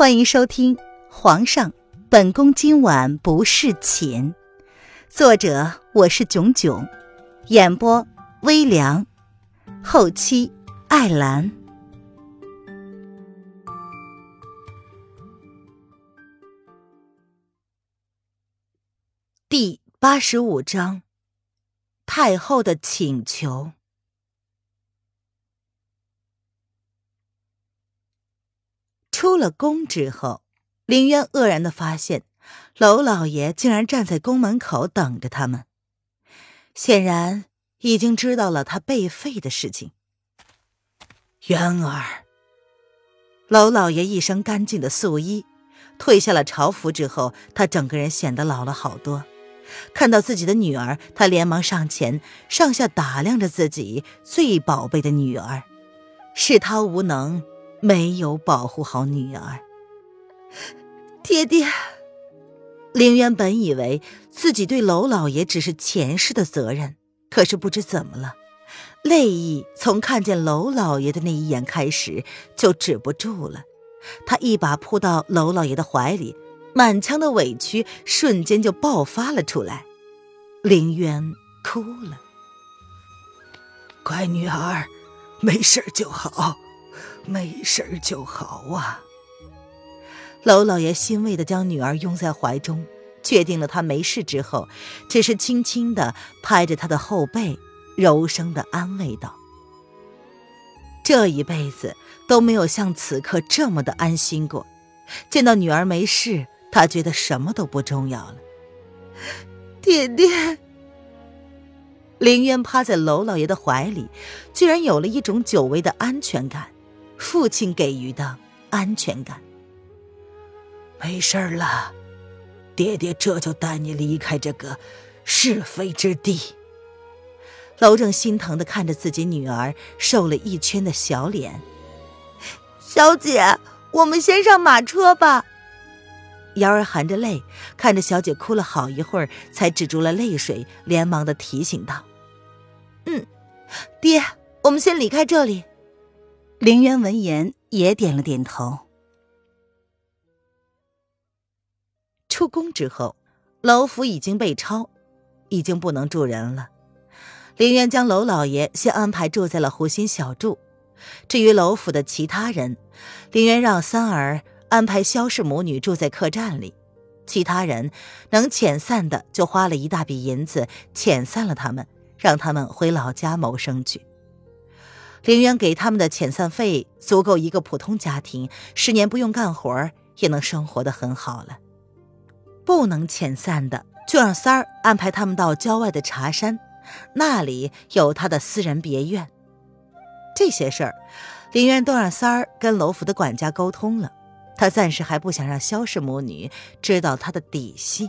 欢迎收听《皇上，本宫今晚不侍寝》，作者我是囧囧，演播微凉，后期艾兰。第八十五章，太后的请求。出了宫之后，林渊愕然的发现，娄老爷竟然站在宫门口等着他们，显然已经知道了他被废的事情。渊儿，娄老爷一身干净的素衣，褪下了朝服之后，他整个人显得老了好多。看到自己的女儿，他连忙上前，上下打量着自己最宝贝的女儿，是他无能。没有保护好女儿，爹爹。凌渊本以为自己对娄老爷只是前世的责任，可是不知怎么了，泪意从看见娄老爷的那一眼开始就止不住了。他一把扑到娄老爷的怀里，满腔的委屈瞬间就爆发了出来。凌渊哭了：“乖女儿，没事就好。”没事就好啊。娄老爷欣慰的将女儿拥在怀中，确定了她没事之后，只是轻轻的拍着她的后背，柔声的安慰道：“这一辈子都没有像此刻这么的安心过。见到女儿没事，他觉得什么都不重要了。”爹爹。凌渊趴在娄老爷的怀里，居然有了一种久违的安全感。父亲给予的安全感。没事了，爹爹这就带你离开这个是非之地。娄正心疼的看着自己女儿瘦了一圈的小脸。小姐，我们先上马车吧。瑶儿含着泪看着小姐哭了好一会儿，才止住了泪水，连忙的提醒道：“嗯，爹，我们先离开这里。”凌渊闻言也点了点头。出宫之后，楼府已经被抄，已经不能住人了。凌渊将楼老爷先安排住在了湖心小筑，至于楼府的其他人，凌渊让三儿安排萧氏母女住在客栈里，其他人能遣散的就花了一大笔银子遣散了他们，让他们回老家谋生去。凌渊给他们的遣散费足够一个普通家庭十年不用干活也能生活的很好了。不能遣散的，就让三儿安排他们到郊外的茶山，那里有他的私人别院。这些事儿，凌渊都让三儿跟楼府的管家沟通了。他暂时还不想让萧氏母女知道他的底细。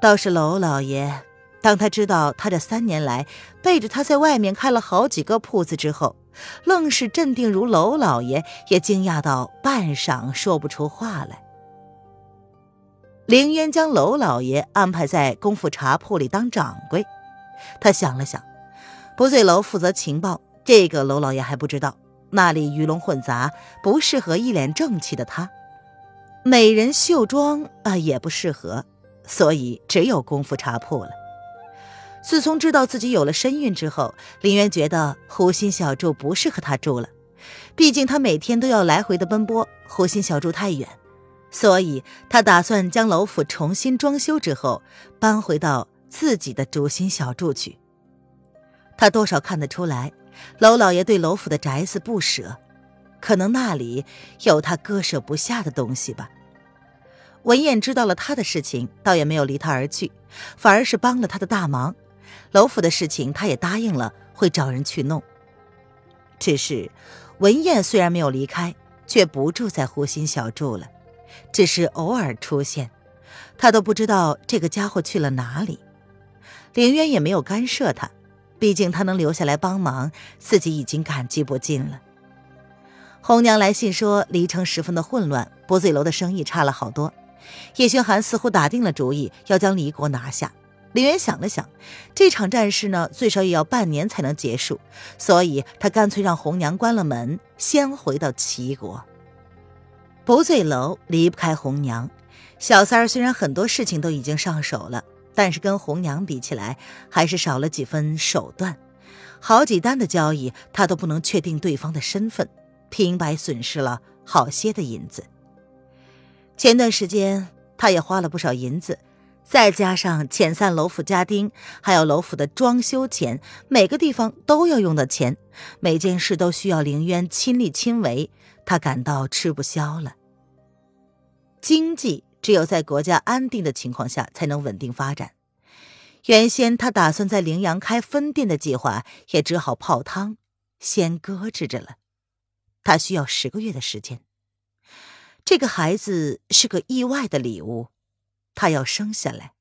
倒是娄老爷。当他知道他这三年来背着他在外面开了好几个铺子之后，愣是镇定如娄老爷，也惊讶到半晌说不出话来。凌渊将娄老爷安排在功夫茶铺里当掌柜，他想了想，不醉楼负责情报，这个娄老爷还不知道，那里鱼龙混杂，不适合一脸正气的他。美人绣庄啊，也不适合，所以只有功夫茶铺了。自从知道自己有了身孕之后，林渊觉得湖心小筑不适合他住了。毕竟他每天都要来回的奔波，湖心小筑太远，所以他打算将楼府重新装修之后，搬回到自己的竹心小筑去。他多少看得出来，娄老爷对楼府的宅子不舍，可能那里有他割舍不下的东西吧。文燕知道了他的事情，倒也没有离他而去，反而是帮了他的大忙。楼府的事情，他也答应了，会找人去弄。只是文燕虽然没有离开，却不住在湖心小筑了，只是偶尔出现，他都不知道这个家伙去了哪里。凌渊也没有干涉他，毕竟他能留下来帮忙，自己已经感激不尽了。红娘来信说，离城十分的混乱，不醉楼的生意差了好多。叶轩寒似乎打定了主意，要将离国拿下。林渊想了想，这场战事呢，最少也要半年才能结束，所以他干脆让红娘关了门，先回到齐国。不醉楼离不开红娘。小三儿虽然很多事情都已经上手了，但是跟红娘比起来，还是少了几分手段。好几单的交易，他都不能确定对方的身份，平白损失了好些的银子。前段时间，他也花了不少银子，再加上遣散楼府家丁，还有楼府的装修钱，每个地方都要用的钱，每件事都需要凌渊亲力亲为，他感到吃不消了。经济只有在国家安定的情况下才能稳定发展。原先他打算在陵阳开分店的计划，也只好泡汤，先搁置着了。他需要十个月的时间。这个孩子是个意外的礼物，他要生下来。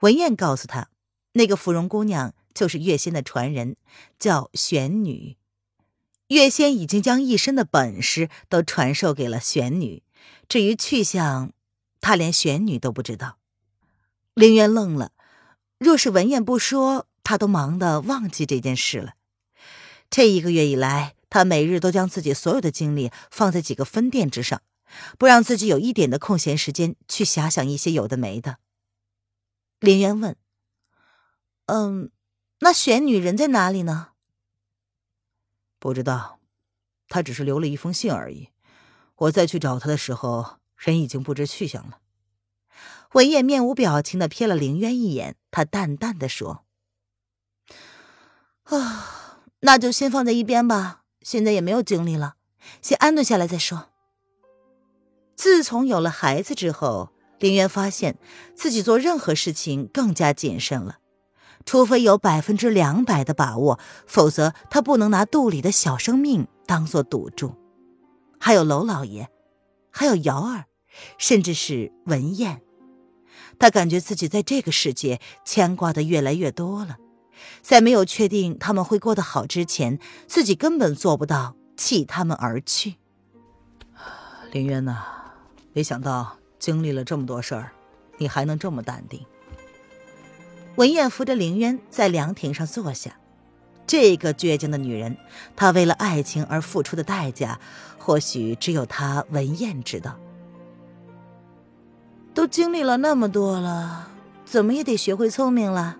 文燕告诉他，那个芙蓉姑娘就是月仙的传人，叫玄女。月仙已经将一身的本事都传授给了玄女，至于去向，他连玄女都不知道。凌渊愣了，若是文燕不说，他都忙得忘记这件事了。这一个月以来，他每日都将自己所有的精力放在几个分店之上，不让自己有一点的空闲时间去遐想一些有的没的。林渊问：“嗯，那玄女人在哪里呢？”不知道，他只是留了一封信而已。我再去找他的时候，人已经不知去向了。文燕面无表情的瞥了林渊一眼，他淡淡的说：“啊，那就先放在一边吧，现在也没有精力了，先安顿下来再说。”自从有了孩子之后，林渊发现自己做任何事情更加谨慎了，除非有百分之两百的把握，否则他不能拿肚里的小生命当做赌注。还有娄老爷，还有瑶儿，甚至是文燕。他感觉自己在这个世界牵挂的越来越多了，在没有确定他们会过得好之前，自己根本做不到弃他们而去。林渊呐，没想到经历了这么多事儿，你还能这么淡定。文燕扶着凌渊在凉亭上坐下，这个倔强的女人，她为了爱情而付出的代价，或许只有她文燕知道。都经历了那么多了，怎么也得学会聪明了，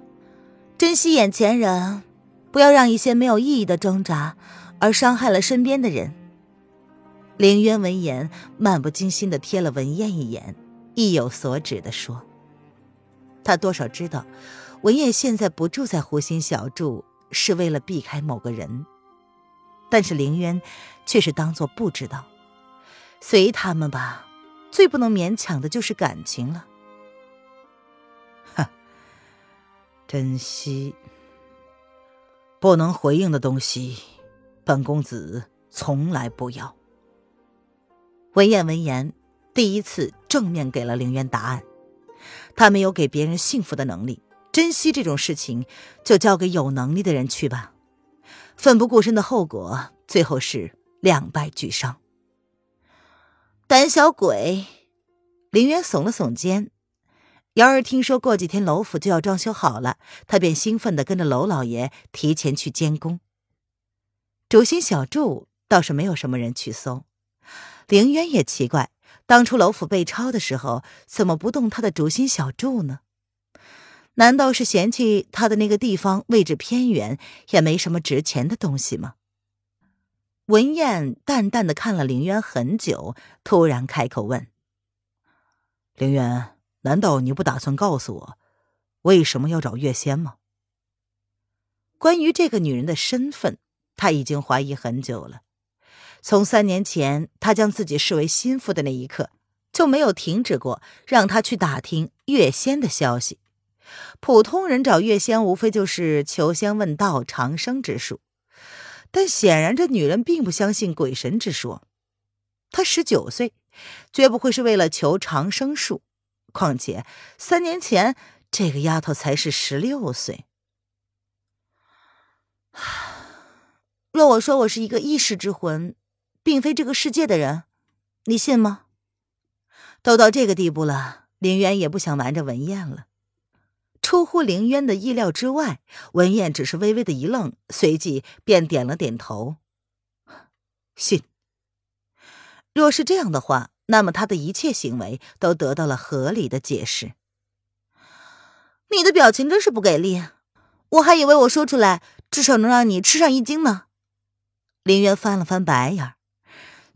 珍惜眼前人，不要让一些没有意义的挣扎而伤害了身边的人。凌渊闻言，漫不经心的瞥了文燕一眼，意有所指的说：“他多少知道，文燕现在不住在湖心小筑，是为了避开某个人。但是凌渊却是当做不知道，随他们吧。”最不能勉强的就是感情了。哈，珍惜不能回应的东西，本公子从来不要。文彦闻言，第一次正面给了凌渊答案。他没有给别人幸福的能力，珍惜这种事情就交给有能力的人去吧。奋不顾身的后果，最后是两败俱伤。胆小鬼，林渊耸了耸肩。瑶儿听说过几天楼府就要装修好了，他便兴奋地跟着娄老爷提前去监工。主心小筑倒是没有什么人去搜。凌渊也奇怪，当初楼府被抄的时候，怎么不动他的主心小筑呢？难道是嫌弃他的那个地方位置偏远，也没什么值钱的东西吗？文燕淡淡的看了凌渊很久，突然开口问：“凌渊，难道你不打算告诉我，为什么要找月仙吗？”关于这个女人的身份，他已经怀疑很久了。从三年前他将自己视为心腹的那一刻，就没有停止过让他去打听月仙的消息。普通人找月仙，无非就是求仙问道、长生之术。但显然，这女人并不相信鬼神之说。她十九岁，绝不会是为了求长生术。况且三年前，这个丫头才是十六岁。若我说我是一个异世之魂，并非这个世界的人，你信吗？都到这个地步了，林渊也不想瞒着文燕了。出乎林渊的意料之外，文燕只是微微的一愣，随即便点了点头。信。若是这样的话，那么他的一切行为都得到了合理的解释。你的表情真是不给力，我还以为我说出来至少能让你吃上一惊呢。林渊翻了翻白眼，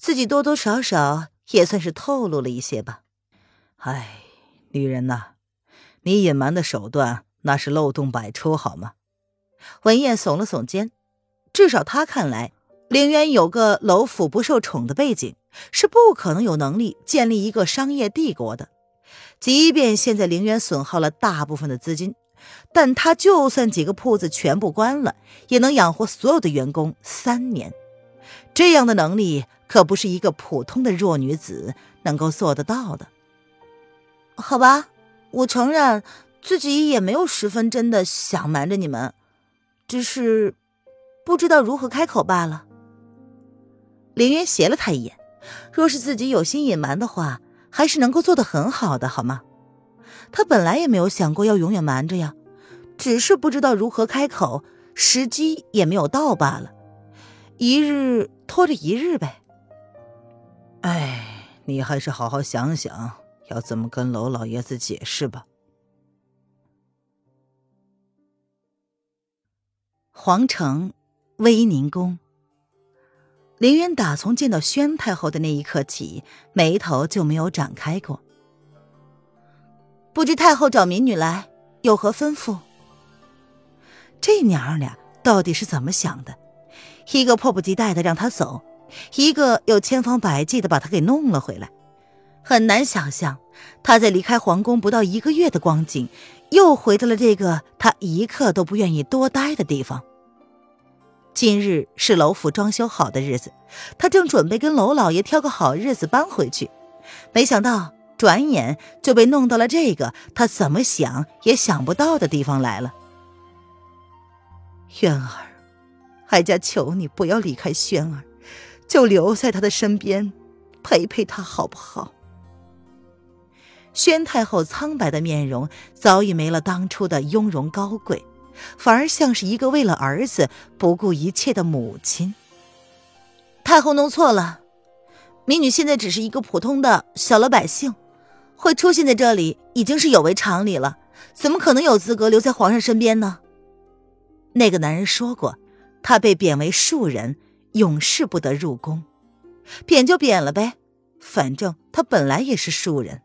自己多多少少也算是透露了一些吧。唉，女人呐，你隐瞒的手段那是漏洞百出，好吗？文燕耸了耸肩，至少他看来，凌渊有个楼府不受宠的背景，是不可能有能力建立一个商业帝国的。即便现在凌渊损耗了大部分的资金，但他就算几个铺子全部关了，也能养活所有的员工三年。这样的能力可不是一个普通的弱女子能够做得到的。好吧，我承认自己也没有十分真的想瞒着你们，只是不知道如何开口罢了。凌渊斜了他一眼，若是自己有心隐瞒的话。还是能够做得很好的，好吗？他本来也没有想过要永远瞒着呀，只是不知道如何开口，时机也没有到罢了。一日拖着一日呗。哎，你还是好好想想，要怎么跟娄老爷子解释吧。皇城，威宁宫。凌渊打从见到宣太后的那一刻起，眉头就没有展开过。不知太后找民女来，有何吩咐？这娘儿俩到底是怎么想的？一个迫不及待的让他走，一个又千方百计的把他给弄了回来。很难想象，他在离开皇宫不到一个月的光景，又回到了这个他一刻都不愿意多待的地方。今日是楼府装修好的日子，他正准备跟楼老爷挑个好日子搬回去，没想到转眼就被弄到了这个他怎么想也想不到的地方来了。轩儿，哀家求你不要离开轩儿，就留在他的身边，陪陪他好不好？宣太后苍白的面容早已没了当初的雍容高贵。反而像是一个为了儿子不顾一切的母亲。太后弄错了，民女现在只是一个普通的小老百姓，会出现在这里已经是有违常理了，怎么可能有资格留在皇上身边呢？那个男人说过，他被贬为庶人，永世不得入宫。贬就贬了呗，反正他本来也是庶人。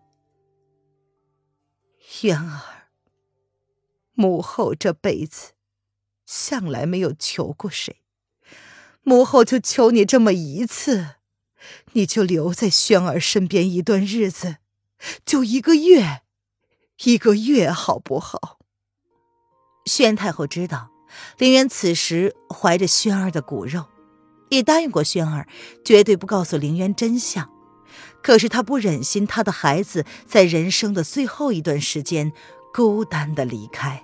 渊儿。母后这辈子向来没有求过谁，母后就求你这么一次，你就留在轩儿身边一段日子，就一个月，一个月好不好？宣太后知道林渊此时怀着轩儿的骨肉，也答应过轩儿绝对不告诉林渊真相，可是她不忍心她的孩子在人生的最后一段时间孤单的离开。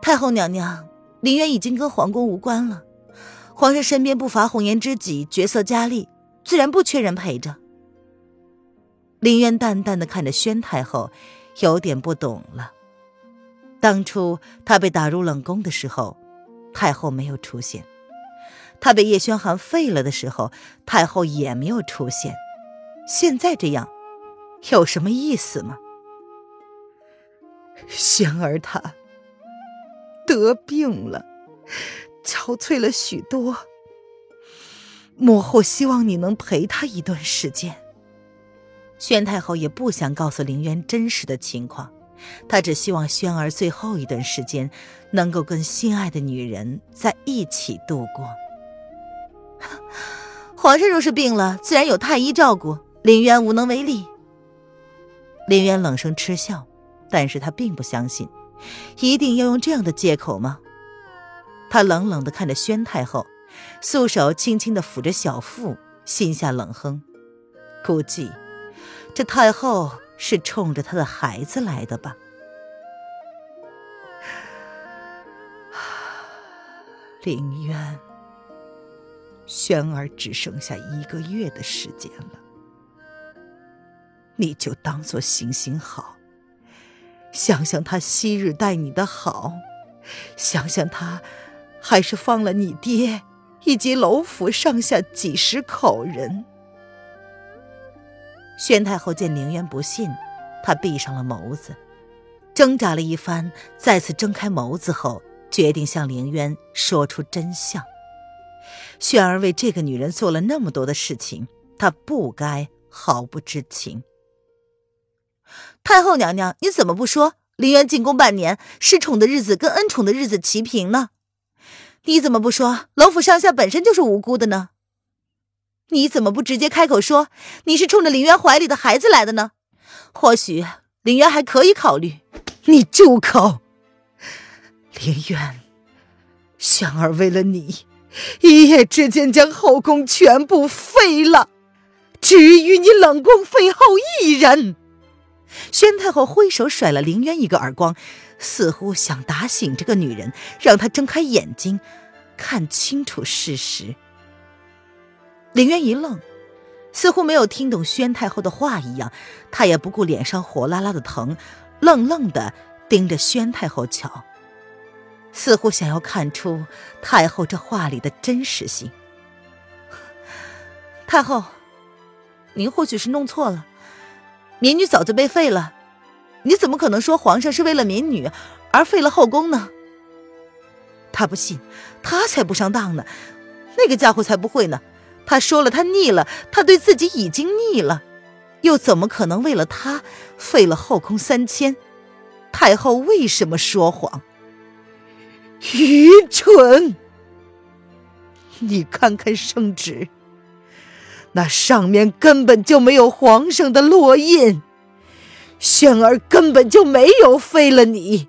太后娘娘，林渊已经跟皇宫无关了。皇上身边不乏红颜知己，绝色佳丽，自然不缺人陪着。林渊淡淡的看着宣太后，有点不懂了。当初他被打入冷宫的时候，太后没有出现；他被叶轩寒废了的时候，太后也没有出现。现在这样，有什么意思吗？轩儿他。得病了，憔悴了许多。母后希望你能陪他一段时间。宣太后也不想告诉凌渊真实的情况，她只希望轩儿最后一段时间能够跟心爱的女人在一起度过。皇上若是病了，自然有太医照顾，林渊无能为力。林渊冷声嗤笑，但是他并不相信。一定要用这样的借口吗？他冷冷的看着宣太后，素手轻轻的抚着小腹，心下冷哼：估计这太后是冲着他的孩子来的吧。林渊，轩儿只剩下一个月的时间了，你就当做行行好。想想他昔日待你的好，想想他，还是放了你爹，以及楼府上下几十口人。宣太后见凌渊不信，她闭上了眸子，挣扎了一番，再次睁开眸子后，决定向凌渊说出真相。轩儿为这个女人做了那么多的事情，她不该毫不知情。太后娘娘，你怎么不说凌渊进宫半年，失宠的日子跟恩宠的日子齐平呢？你怎么不说楼府上下本身就是无辜的呢？你怎么不直接开口说你是冲着林渊怀里的孩子来的呢？或许林渊还可以考虑。你住口！林渊，轩儿为了你，一夜之间将后宫全部废了，只与你冷宫废后一人。宣太后挥手甩了凌渊一个耳光，似乎想打醒这个女人，让她睁开眼睛，看清楚事实。凌渊一愣，似乎没有听懂宣太后的话一样，他也不顾脸上火辣辣的疼，愣愣的盯着宣太后瞧，似乎想要看出太后这话里的真实性。太后，您或许是弄错了，民女早就被废了，你怎么可能说皇上是为了民女而废了后宫呢？他不信，他才不上当呢，那个家伙才不会呢。他说了，他腻了，他对自己已经腻了，又怎么可能为了他废了后宫三千？太后为什么说谎？愚蠢！你看看圣旨，那上面根本就没有皇上的烙印，轩儿根本就没有废了你，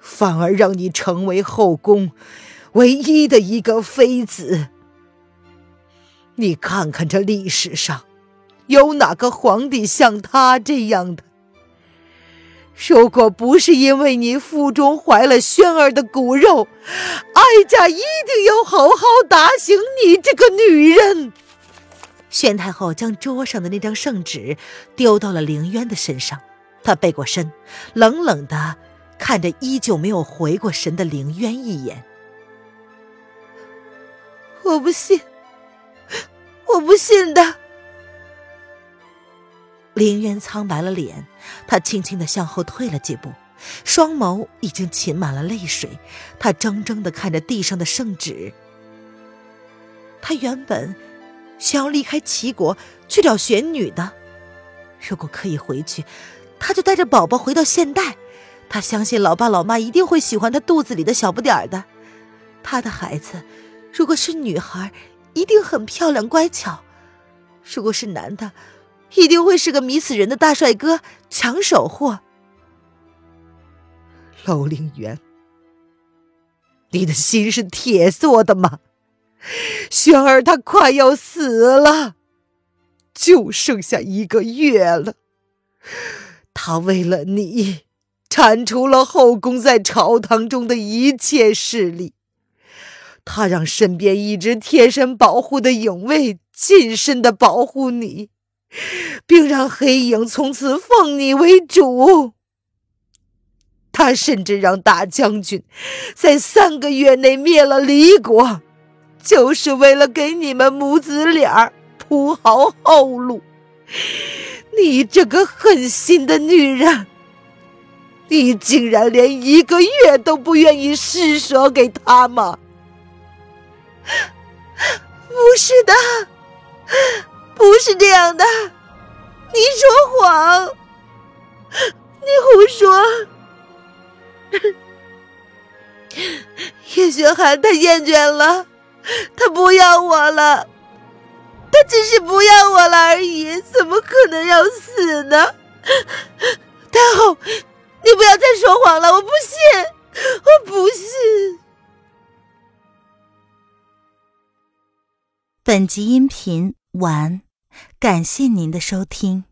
反而让你成为后宫唯一的一个妃子。你看看这历史上，有哪个皇帝像他这样的？如果不是因为你腹中怀了轩儿的骨肉，哀家一定要好好打醒你这个女人。宣太后将桌上的那张圣旨丢到了凌渊的身上，她背过身，冷冷的看着依旧没有回过神的凌渊一眼。我不信。我不信的。凌渊苍白了脸，他轻轻的向后退了几步，双眸已经噙满了泪水。他怔怔的看着地上的圣旨。他原本想要离开齐国去找玄女的，如果可以回去，他就带着宝宝回到现代。他相信老爸老妈一定会喜欢他肚子里的小不点儿的。他的孩子，如果是女孩。一定很漂亮乖巧，如果是男的，一定会是个迷死人的大帅哥抢手货。楼凌渊，你的心是铁做的吗？轩儿她快要死了，就剩下一个月了。他为了你，铲除了后宫在朝堂中的一切势力。他让身边一直贴身保护的影卫近身的保护你，并让黑影从此奉你为主。他甚至让大将军在三个月内灭了黎国，就是为了给你们母子俩铺好后路。你这个狠心的女人，你竟然连一个月都不愿意施舍给他吗？不是的，不是这样的，你说谎，你胡说。叶雪寒他厌倦了，他不要我了，他只是不要我了而已，怎么可能要死呢？太后，你不要再说谎了，我不信，我不信。本集音频完，感谢您的收听。